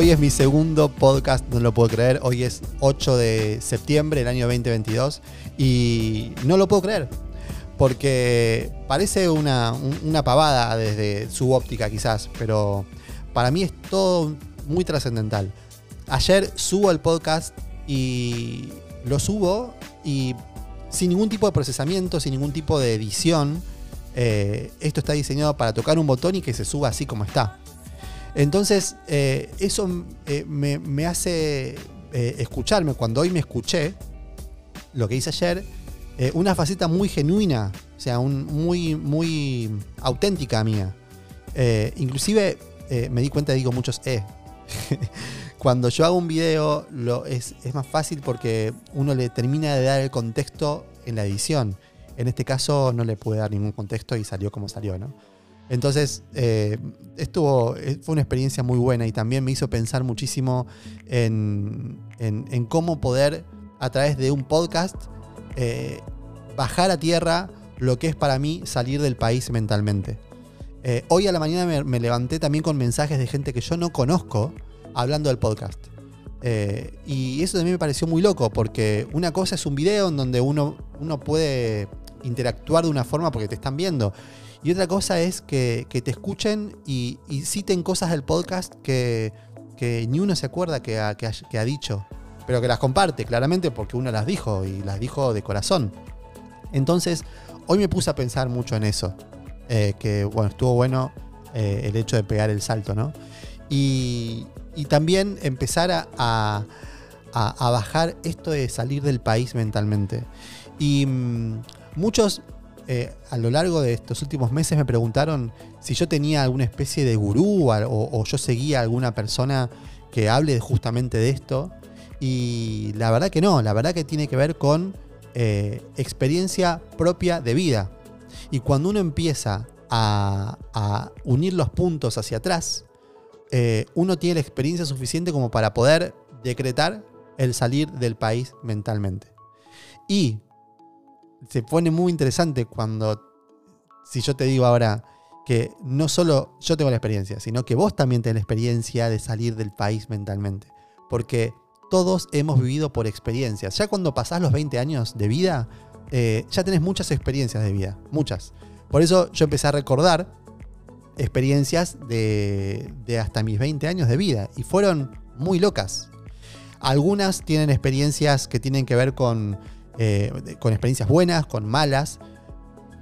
Hoy es mi segundo podcast, no lo puedo creer. Hoy es 8 de septiembre del año 2022 y no lo puedo creer. Porque parece una, una pavada desde su óptica quizás, pero para mí es todo muy trascendental. Ayer subo el podcast y lo subo y sin ningún tipo de procesamiento, sin ningún tipo de edición. Eh, esto está diseñado para tocar un botón y que se suba así como está. Entonces, eh, eso eh, me, hace escucharme. Cuando hoy me escuché, lo que hice ayer, una faceta muy genuina, o sea, muy, muy auténtica mía. inclusive me di cuenta, digo muchos E. Cuando yo hago un video lo, es, más fácil porque uno le termina de dar el contexto en la edición. En este caso no le pude dar ningún contexto y salió como salió, ¿no? Entonces, eh, estuvo, eh, fue una experiencia muy buena y también me hizo pensar muchísimo en, cómo poder, a través de un podcast, eh, bajar a tierra lo que es para mí salir del país mentalmente. hoy a la mañana me, levanté también con mensajes de gente que yo no conozco, hablando del podcast. Y eso también me pareció muy loco, porque una cosa es un video en donde uno, uno puede interactuar de una forma porque te están viendo. Y otra cosa es que, te escuchen y, citen cosas del podcast que, ni uno se acuerda que ha, dicho, pero que las comparte claramente porque uno las dijo y las dijo de corazón. Entonces, hoy me puse a pensar mucho en eso. Eh, que bueno, estuvo bueno eh, el hecho de pegar el salto, ¿no? Y, y también empezar a, bajar esto de salir del país mentalmente. Y mm, muchos eh, a lo largo de estos últimos meses me preguntaron si yo tenía alguna especie de gurú o, yo seguía a alguna persona que hable justamente de esto. Y la verdad que no, la verdad que tiene que ver con eh, experiencia propia de vida. Y cuando uno empieza a, unir los puntos hacia atrás, eh, uno tiene la experiencia suficiente como para poder decretar el salir del país mentalmente. Y se pone muy interesante cuando, si yo te digo ahora que no solo yo tengo la experiencia, sino que vos también tenés la experiencia de salir del país mentalmente. Porque todos hemos vivido por experiencias. Ya cuando pasás los 20 años de vida, eh, ya tenés muchas experiencias de vida, muchas. Por eso yo empecé a recordar experiencias de, hasta mis 20 años de vida y fueron muy locas. Algunas tienen experiencias que tienen que ver con, eh, con experiencias buenas, con malas,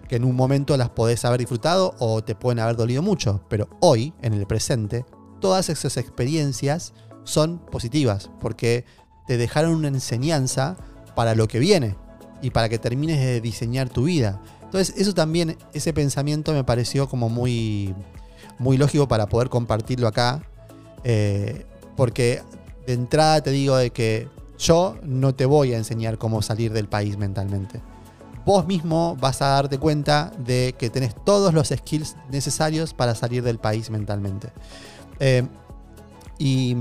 que en un momento las podés haber disfrutado o te pueden haber dolido mucho, pero hoy, en el presente, todas esas experiencias son positivas porque te dejaron una enseñanza para lo que viene y para que termines de diseñar tu vida. Entonces, eso también, ese pensamiento me pareció como muy, muy lógico para poder compartirlo acá. Eh, porque de entrada te digo de que yo no te voy a enseñar cómo salir del país mentalmente. Vos mismo vas a darte cuenta de que tenés todos los skills necesarios para salir del país mentalmente. Eh, y,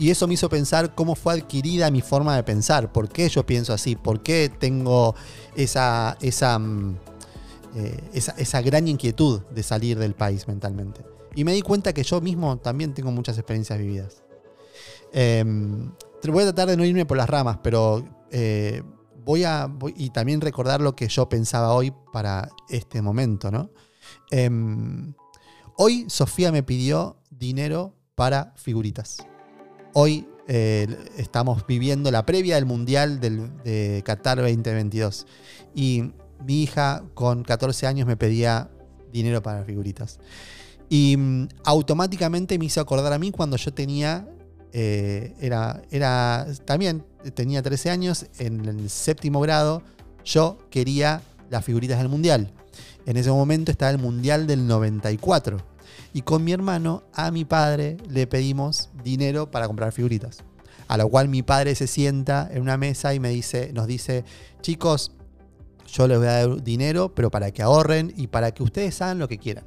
eso me hizo pensar cómo fue adquirida mi forma de pensar, por qué yo pienso así, por qué tengo esa, esa, mm, eh, esa, gran inquietud de salir del país mentalmente. Y me di cuenta que yo mismo también tengo muchas experiencias vividas. Em, voy a tratar de no irme por las ramas, pero eh, voy a. y también recordar lo que yo pensaba hoy para este momento, ¿no? Em, hoy Sofía me pidió dinero para figuritas. Hoy eh, estamos viviendo la previa del Mundial de Qatar 2022. Y mi hija con 14 años me pedía dinero para figuritas. Y mm, automáticamente me hizo acordar a mí cuando yo tenía, eh, era, era, también tenía 13 años, en el séptimo grado, yo quería las figuritas del Mundial. En ese momento estaba el Mundial del 94. Y con mi hermano, a mi padre, le pedimos dinero para comprar figuritas. A lo cual mi padre se sienta en una mesa y me dice, nos dice, chicos, yo les voy a dar dinero, pero para que ahorren y para que ustedes hagan lo que quieran.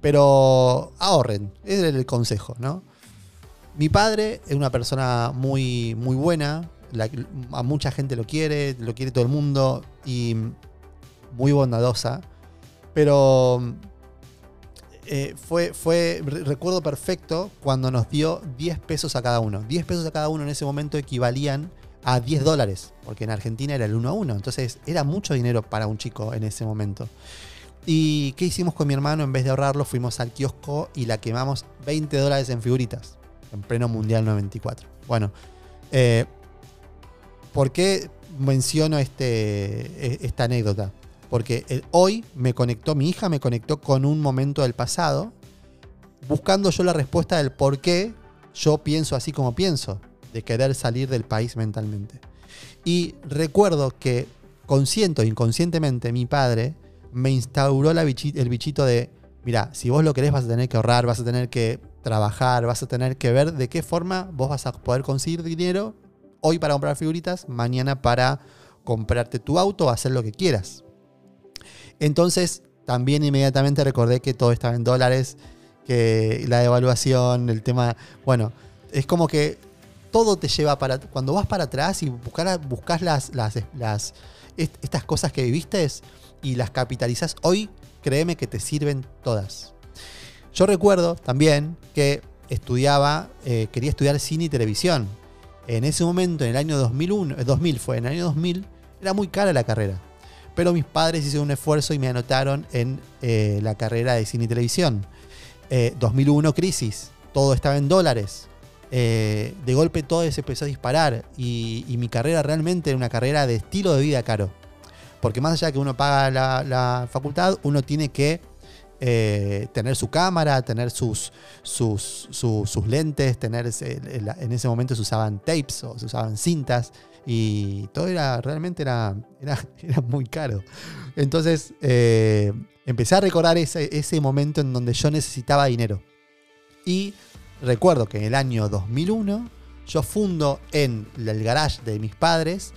Pero ahorren, ese es el consejo, ¿no? Mi padre es una persona muy, muy buena, a mucha gente lo quiere, lo quiere todo el mundo y muy bondadosa, pero eh, fue, fue, recuerdo perfecto cuando nos dio 10 pesos a cada uno. 10 pesos a cada uno en ese momento equivalían a 10 dólares, porque en Argentina era el 1 a 1. Entonces era mucho dinero para un chico en ese momento. ¿Y qué hicimos con mi hermano? En vez de ahorrarlo, fuimos al kiosco y la quemamos 20 dólares en figuritas, en pleno Mundial 94. Bueno, eh, ¿por qué menciono este, e, esta anécdota? Porque hoy me conectó, mi hija me conectó con un momento del pasado, buscando yo la respuesta del por qué yo pienso así como pienso, de querer salir del país mentalmente. Y recuerdo que consciente o inconscientemente mi padre me instauró el bichito de, mira, si vos lo querés vas a tener que ahorrar, vas a tener que trabajar, vas a tener que ver de qué forma vos vas a poder conseguir dinero hoy para comprar figuritas, mañana para comprarte tu auto hacer lo que quieras. Entonces, también inmediatamente recordé que todo estaba en dólares, que la devaluación, el tema, bueno, es como que todo te lleva para, cuando vas para atrás y buscas las, las, las, estas cosas que viviste, y las capitalizas hoy, créeme que te sirven todas. Yo recuerdo también que estudiaba, eh, quería estudiar cine y televisión. En ese momento, en el año 2001, 2000 eh, fue, en el año 2000, era muy cara la carrera. Pero mis padres hicieron un esfuerzo y me anotaron en eh, la carrera de cine y televisión. 2001 crisis, todo estaba en dólares. de golpe todo se empezó a disparar y mi carrera realmente era una carrera de estilo de vida caro. Porque más allá de que uno paga la, facultad, uno tiene que eh, tener su cámara, tener sus, sus, lentes, tener en ese momento se usaban tapes o se usaban cintas y todo era realmente era, era, muy caro. Entonces eh, empecé a recordar ese, ese momento en donde yo necesitaba dinero. Y recuerdo que en el año 2001 yo fundo en el garage de mis padres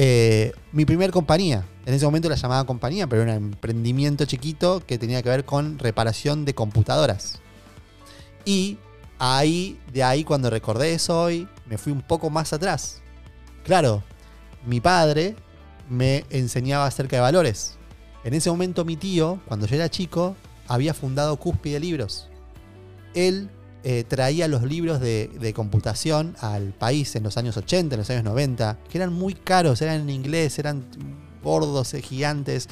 eh, mi primer compañía. En ese momento la llamaba compañía, pero era un emprendimiento chiquito que tenía que ver con reparación de computadoras. Y ahí, de ahí cuando recordé eso hoy, me fui un poco más atrás. Claro, mi padre me enseñaba acerca de valores. En ese momento mi tío, cuando yo era chico, había fundado Cúspide Libros. Él eh, traía los libros de, computación al país en los años 80, en los años 90, que eran muy caros, eran en inglés, eran gordos, eh, gigantes,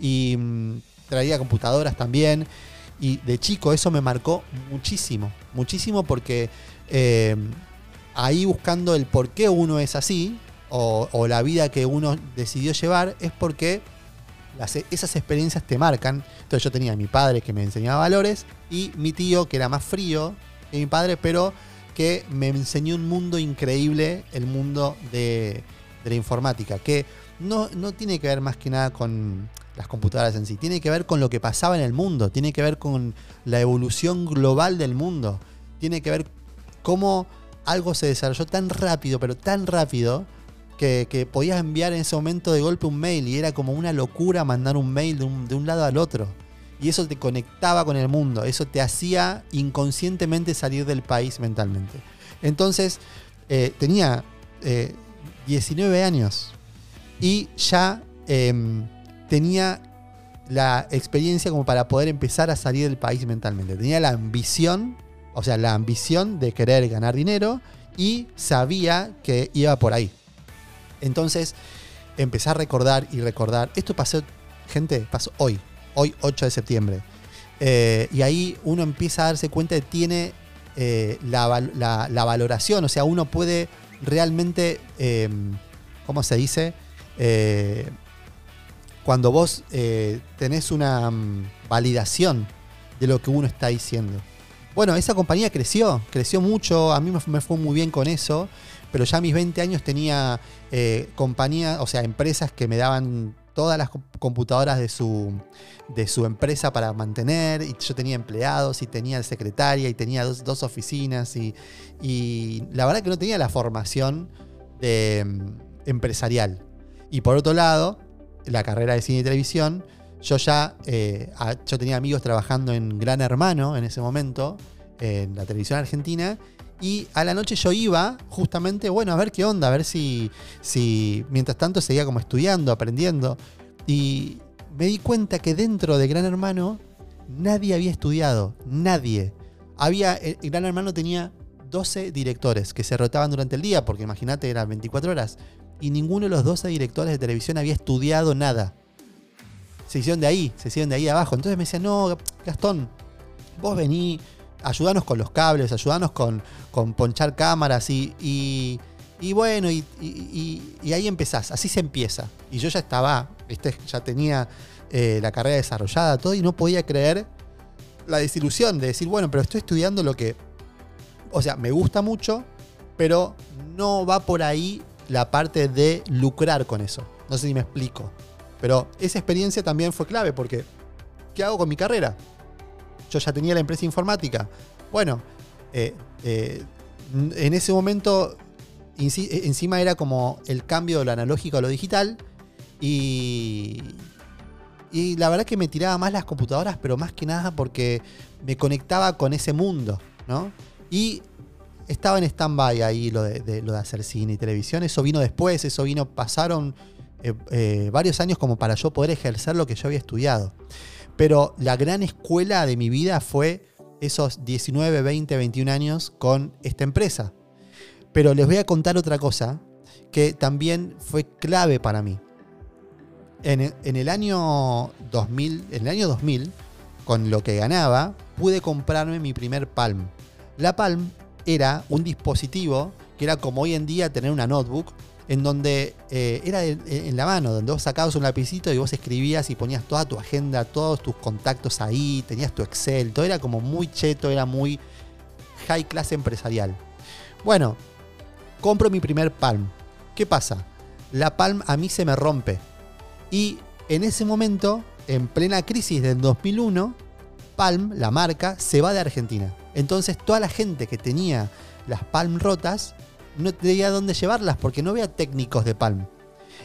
y mm, traía computadoras también. Y de chico eso me marcó muchísimo, muchísimo porque eh, ahí buscando el por qué uno es así, o, o, la vida que uno decidió llevar, es porque esas experiencias te marcan. Entonces yo tenía a mi padre que me enseñaba valores y mi tío que era más frío que mi padre, pero que me enseñó un mundo increíble, el mundo de, la informática, que no, no tiene que ver más que nada con las computadoras en sí, tiene que ver con lo que pasaba en el mundo, tiene que ver con la evolución global del mundo, tiene que ver cómo algo se desarrolló tan rápido, pero tan rápido, que, podías enviar en ese momento de golpe un mail y era como una locura mandar un mail de un, de un lado al otro. Y eso te conectaba con el mundo, eso te hacía inconscientemente salir del país mentalmente. Entonces, eh, tenía 19 eh, años y ya em, tenía la experiencia como para poder empezar a salir del país mentalmente. Tenía la ambición, o sea, la ambición de querer ganar dinero y sabía que iba por ahí. Entonces, empecé a recordar y recordar. Esto pasó, gente, pasó hoy hoy 8 de septiembre. Eh, y ahí uno empieza a darse cuenta de que tiene eh, la, valoración, o sea, uno puede realmente, em, ¿cómo se dice? Eh, cuando vos tenés una mm, validación de lo que uno está diciendo. Bueno, esa compañía creció, creció mucho, a mí me fue muy bien con eso, pero ya mis 20 años tenía compañías, o sea, empresas que me daban todas las computadoras de su, de su empresa para mantener, y yo tenía empleados, y tenía secretaria, y tenía dos, oficinas, y, la verdad que no tenía la formación de, mm, empresarial. Y por otro lado, la carrera de cine y televisión, yo ya eh, yo tenía amigos trabajando en Gran Hermano en ese momento, en la televisión argentina, y a la noche yo iba justamente, bueno, a ver qué onda, a ver si, si mientras tanto seguía como estudiando, aprendiendo. Y me di cuenta que dentro de Gran Hermano nadie había estudiado, nadie. Había, el Gran Hermano tenía 12 directores que se rotaban durante el día, porque imagínate, eran 24 horas, y ninguno de los 12 directores de televisión había estudiado nada. Se hicieron de ahí, se hicieron de ahí abajo. Entonces me decían, no, Gastón, vos vení, ayudanos con los cables, ayudanos con, con ponchar cámaras y, y, bueno, y, y, ahí empezás, así se empieza. Y yo ya estaba, ¿viste? ya tenía eh, la carrera desarrollada, todo, y no podía creer la desilusión de decir, bueno, pero estoy estudiando lo que, o sea, me gusta mucho, pero no va por ahí la parte de lucrar con eso. No sé si me explico. Pero esa experiencia también fue clave porque, ¿qué hago con mi carrera? Yo ya tenía la empresa informática. Bueno, eh, eh, en ese momento encima era como el cambio de lo analógico a lo digital y, y la verdad que me tiraba más las computadoras, pero más que nada porque me conectaba con ese mundo, ¿no? Y estaba en stand-by ahí lo de, lo de hacer cine y televisión. Eso vino después, eso vino, pasaron eh, eh, varios años como para yo poder ejercer lo que yo había estudiado. Pero la gran escuela de mi vida fue esos 19, 20, 21 años con esta empresa. Pero les voy a contar otra cosa que también fue clave para mí. En, el año 2000, en el año 2000, con lo que ganaba, pude comprarme mi primer Palm. La Palm era un dispositivo que era como hoy en día tener una notebook, en donde eh, era en, la mano, donde vos sacabas un lapicito y vos escribías y ponías toda tu agenda, todos tus contactos ahí, tenías tu Excel, todo era como muy cheto, era muy high class empresarial. Bueno, compro mi primer Palm. ¿Qué pasa? La Palm a mí se me rompe. Y en ese momento, en plena crisis del 2001, Palm, la marca, se va de Argentina. Entonces toda la gente que tenía las Palm rotas no tenía dónde llevarlas porque no había técnicos de Palm.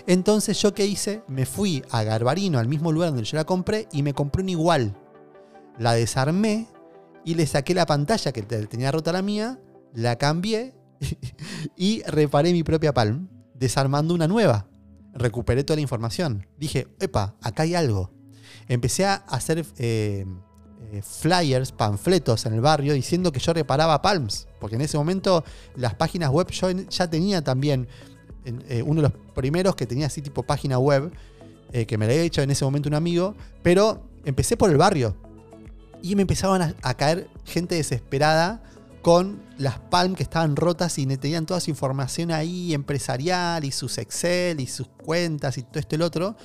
Entonces yo qué hice, me fui a Garbarino, al mismo lugar donde yo la compré, y me compré una igual. La desarmé y le saqué la pantalla que tenía rota la mía, la cambié y reparé mi propia Palm, desarmando una nueva. Recuperé toda la información. Dije, epa, acá hay algo. Empecé a hacer eh, eh, flyers, panfletos en el barrio diciendo que yo reparaba Palms, porque en ese momento las páginas web yo ya tenía también eh, uno de los primeros que tenía así tipo página web, eh, que me la había hecho en ese momento un amigo, pero empecé por el barrio y me empezaban a, caer gente desesperada con las Palm que estaban rotas y tenían toda su información ahí empresarial y sus Excel y sus cuentas y todo esto y el otro,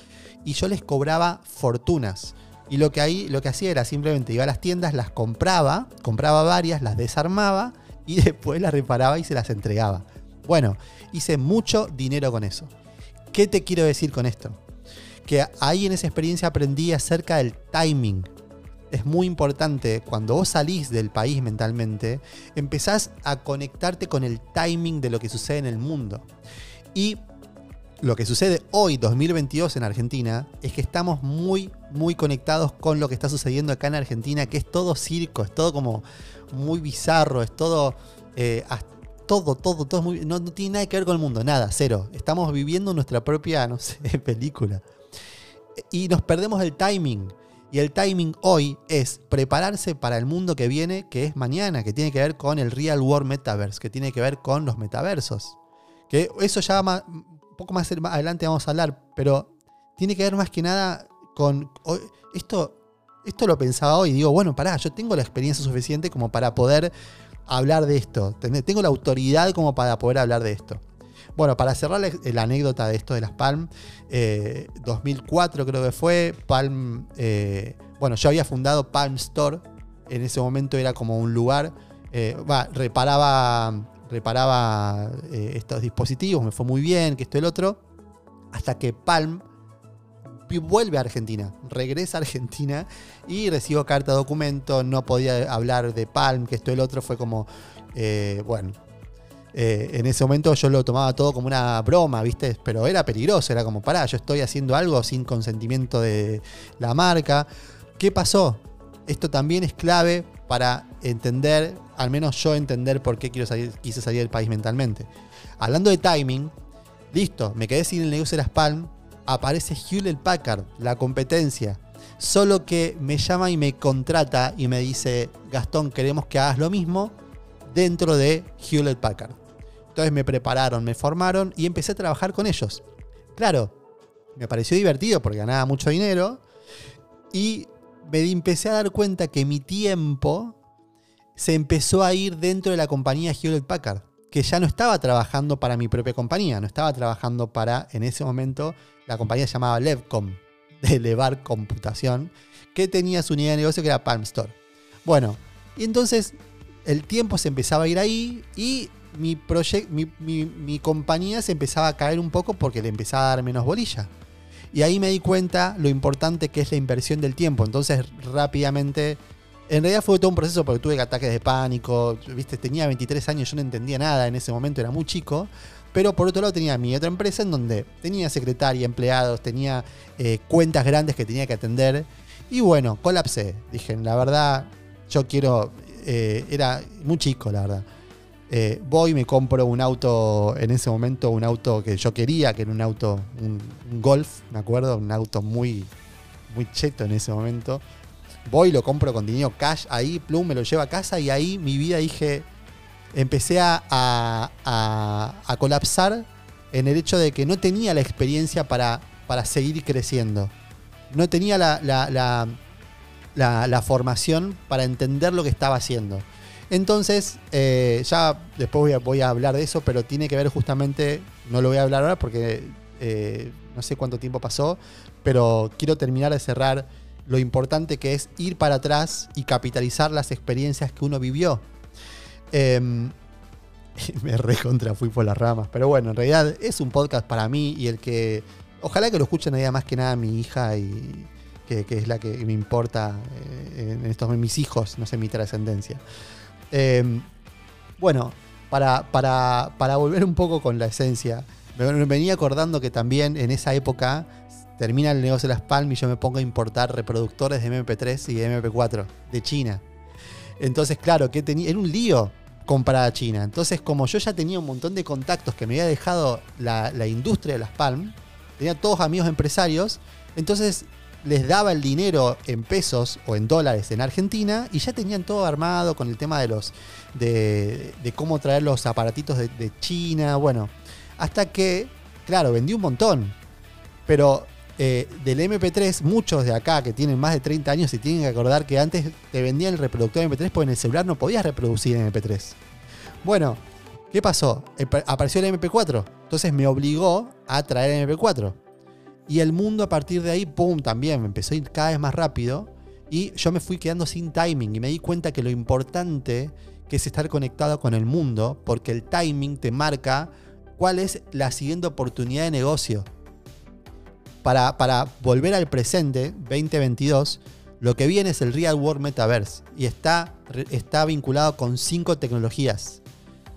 y yo les cobraba fortunas. Y lo que, ahí, lo que hacía era simplemente iba a las tiendas, las compraba, compraba varias, las desarmaba y después las reparaba y se las entregaba. Bueno, hice mucho dinero con eso. ¿Qué te quiero decir con esto? Que ahí en esa experiencia aprendí acerca del timing. Es muy importante cuando vos salís del país mentalmente, empezás a conectarte con el timing de lo que sucede en el mundo. Y lo que sucede hoy, 2022 en Argentina, es que estamos muy, muy conectados con lo que está sucediendo acá en Argentina, que es todo circo, es todo como muy bizarro, es todo, eh, todo, todo, todo muy, no, tiene nada que ver con el mundo, nada, cero. Estamos viviendo nuestra propia, no sé, película. Y nos perdemos el timing. Y el timing hoy es prepararse para el mundo que viene, que es mañana, que tiene que ver con el Real World Metaverse, que tiene que ver con los metaversos. Que eso ya poco más adelante vamos a hablar, pero tiene que ver más que nada con... Esto, esto lo pensaba hoy, digo, bueno, pará, yo tengo la experiencia suficiente como para poder hablar de esto. Tengo la autoridad como para poder hablar de esto. Bueno, para cerrar la, anécdota de esto de las Palm, 2004 eh, creo que fue, Palm, eh, bueno, yo había fundado Palm Store, en ese momento era como un lugar, eh, reparaba reparaba eh, estos dispositivos, me fue muy bien, que esto y el otro, hasta que Palm vuelve a Argentina, regresa a Argentina y recibo carta documento, no podía hablar de Palm, que esto y el otro fue como, eh, bueno, eh, en ese momento yo lo tomaba todo como una broma, ¿viste? Pero era peligroso, era como, pará, yo estoy haciendo algo sin consentimiento de la marca. ¿Qué pasó? Esto también es clave para entender, al menos yo entender por qué quiero salir, quise salir del país mentalmente. Hablando de timing, listo, me quedé sin el negocio de las Palm, aparece Hewlett Packard, la competencia. Solo que me llama y me contrata y me dice, Gastón, queremos que hagas lo mismo dentro de Hewlett Packard. Entonces me prepararon, me formaron y empecé a trabajar con ellos. Claro, me pareció divertido porque ganaba mucho dinero y me empecé a dar cuenta que mi tiempo se empezó a ir dentro de la compañía Hewlett Packard, que ya no estaba trabajando para mi propia compañía, no estaba trabajando para, en ese momento, la compañía se llamaba Levcom, de Levar Computación, que tenía su unidad de negocio que era Palm Store. Bueno, y entonces el tiempo se empezaba a ir ahí y mi, mi, mi, compañía se empezaba a caer un poco porque le empezaba a dar menos bolilla. Y ahí me di cuenta lo importante que es la inversión del tiempo. Entonces rápidamente, en realidad fue todo un proceso porque tuve ataques de pánico, ¿viste? tenía 23 años, yo no entendía nada en ese momento, era muy chico. Pero por otro lado tenía mi otra empresa en donde tenía secretaria, empleados, tenía eh, cuentas grandes que tenía que atender. Y bueno, colapsé. Dije, la verdad, yo quiero... Eh, era muy chico, la verdad. Eh, voy me compro un auto, en ese momento un auto que yo quería, que era un auto, un, Golf, me acuerdo, un auto muy, muy cheto en ese momento. Voy, lo compro con dinero cash ahí, plum, me lo llevo a casa y ahí mi vida dije, empecé a, a, colapsar en el hecho de que no tenía la experiencia para, para seguir creciendo. No tenía la, la, la formación para entender lo que estaba haciendo. Entonces, eh, ya después voy a, hablar de eso, pero tiene que ver justamente, no lo voy a hablar ahora porque eh, no sé cuánto tiempo pasó, pero quiero terminar de cerrar lo importante que es ir para atrás y capitalizar las experiencias que uno vivió. Em, me recontra fui por las ramas, pero bueno, en realidad es un podcast para mí y el que, ojalá que lo escuchen ahí más que nada mi hija y que, es la que me importa eh, en estos mis hijos, no sé, mi trascendencia. Em, bueno, para, para, volver un poco con la esencia, me venía acordando que también en esa época termina el negocio de las Palm y yo me pongo a importar reproductores de MP3 y de MP4 de China. Entonces, claro, que tenía, era un lío comprar a China. Entonces, como yo ya tenía un montón de contactos que me había dejado la, la industria de las Palm, tenía todos amigos empresarios, entonces les daba el dinero en pesos o en dólares en Argentina y ya tenían todo armado con el tema de los de, cómo traer los aparatitos de, China, bueno, hasta que, claro, vendí un montón, pero eh, del MP3, muchos de acá que tienen más de 30 años y tienen que acordar que antes te vendían el reproductor de MP3 porque en el celular no podías reproducir en MP3. Bueno, ¿qué pasó? Apareció el MP4, entonces me obligó a traer el MP4. Y el mundo a partir de ahí, ¡pum!, también empezó a ir cada vez más rápido. Y yo me fui quedando sin timing y me di cuenta que lo importante que es estar conectado con el mundo, porque el timing te marca cuál es la siguiente oportunidad de negocio. Para, para volver al presente, 2022, lo que viene es el Real World Metaverse y está, está vinculado con cinco tecnologías.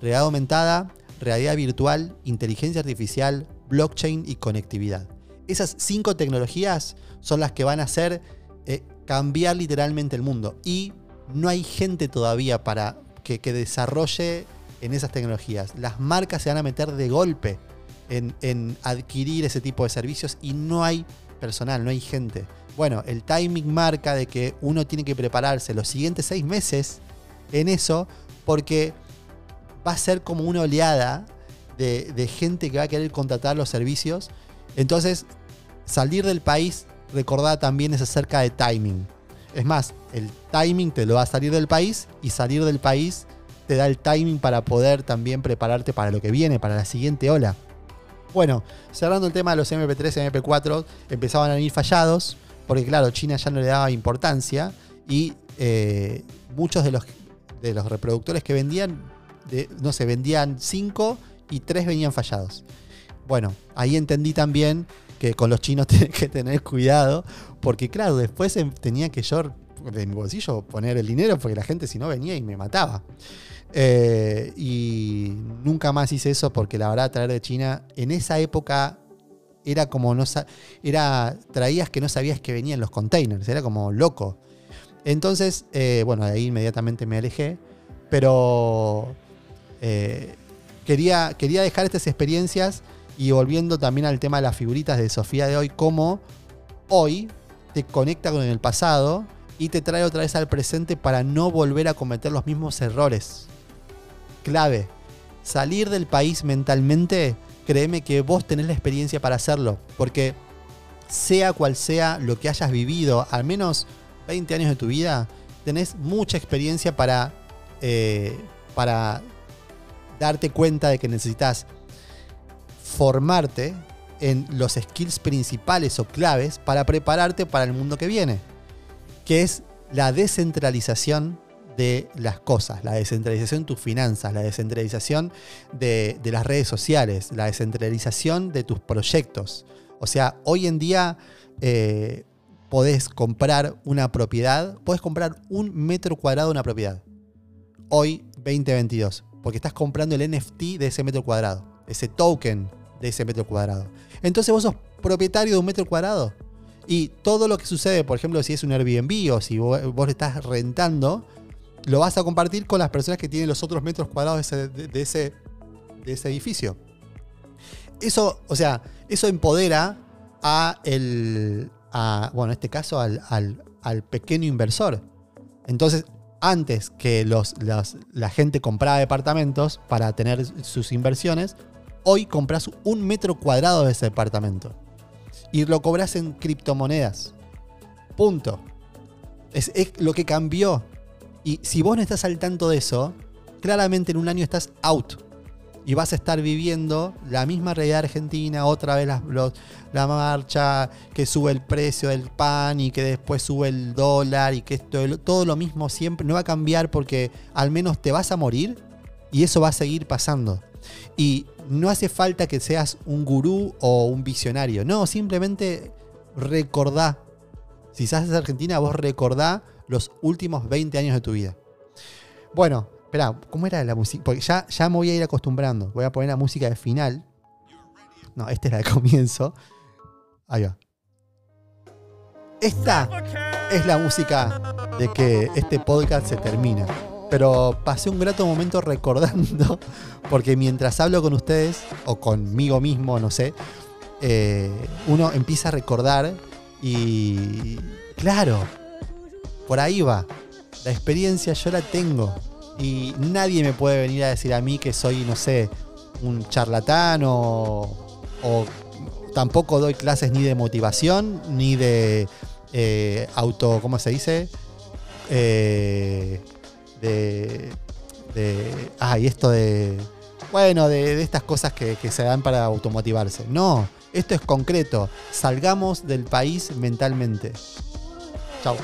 Realidad aumentada, realidad virtual, inteligencia artificial, blockchain y conectividad. Esas cinco tecnologías son las que van a hacer eh, cambiar literalmente el mundo. Y no hay gente todavía para que, desarrolle en esas tecnologías. Las marcas se van a meter de golpe en, adquirir ese tipo de servicios y no hay personal, no hay gente. Bueno, el timing marca de que uno tiene que prepararse los siguientes seis meses en eso porque va a ser como una oleada de, de gente que va a querer contratar los servicios entonces, salir del país, recordad también es acerca de timing. Es más, el timing te lo va a salir del país y salir del país te da el timing para poder también prepararte para lo que viene, para la siguiente ola. Bueno, cerrando el tema de los MP3 y MP4, empezaban a venir fallados, porque claro, China ya no le daba importancia y eh, muchos de los, de los reproductores que vendían, no sé, vendían 5 y 3 venían fallados. Bueno, ahí entendí también que con los chinos tenés que tener cuidado, porque claro, después em, tenía que yo de mi bolsillo poner el dinero, porque la gente si no venía y me mataba. Eh, y nunca más hice eso porque la verdad traer de China en esa época era como no era traías que no sabías que venían los containers, era como loco. Entonces, eh, bueno, de ahí inmediatamente me alejé, pero eh, quería, quería dejar estas experiencias y volviendo también al tema de las figuritas de Sofía de hoy, como hoy te conecta con el pasado y te trae otra vez al presente para no volver a cometer los mismos errores. Clave, salir del país mentalmente, créeme que vos tenés la experiencia para hacerlo, porque sea cual sea lo que hayas vivido, al menos 20 años de tu vida, tenés mucha experiencia para, eh, para darte cuenta de que necesitas formarte en los skills principales o claves para prepararte para el mundo que viene, que es la descentralización de las cosas, la descentralización de tus finanzas, la descentralización de, las redes sociales, la descentralización de tus proyectos. O sea, hoy en día eh, podés comprar una propiedad, podés comprar un metro cuadrado de una propiedad. Hoy, 2022, porque estás comprando el NFT de ese metro cuadrado, ese token de ese metro cuadrado. Entonces vos sos propietario de un metro cuadrado. Y todo lo que sucede, por ejemplo, si es un Airbnb o si vos, le estás rentando, lo vas a compartir con las personas que tienen los otros metros cuadrados de ese, de ese, edificio. Eso, o sea, eso empodera a el, bueno, en este caso al, al, pequeño inversor. Entonces, antes que los, la gente compraba departamentos para tener sus inversiones, hoy compras un metro cuadrado de ese departamento. Y lo cobras en criptomonedas. Punto. Es, lo que cambió. Y si vos no estás al tanto de eso, claramente en un año estás out y vas a estar viviendo la misma realidad argentina, otra vez la, marcha, que sube el precio del pan y que después sube el dólar y que esto, todo lo mismo siempre no va a cambiar porque al menos te vas a morir y eso va a seguir pasando. Y no hace falta que seas un gurú o un visionario, no, simplemente recordá. Si estás en Argentina, vos recordá los últimos 20 años de tu vida. Bueno, Espera, ¿cómo era la música? Porque ya, ya me voy a ir acostumbrando. Voy a poner la música de final. No, esta es la de comienzo. Ahí va. Esta es la música de que este podcast se termina. Pero pasé un grato momento recordando, porque mientras hablo con ustedes, o conmigo mismo, no sé, eh, uno empieza a recordar y, claro, por ahí va. La experiencia yo la tengo. Y nadie me puede venir a decir a mí que soy, no sé, un charlatán o, tampoco doy clases ni de motivación, ni de eh, auto, ¿cómo se dice? Eh, de, de ah, y esto de, bueno, de, de estas cosas que, que, se dan para automotivarse. No, esto es concreto. Salgamos del país mentalmente. Chao.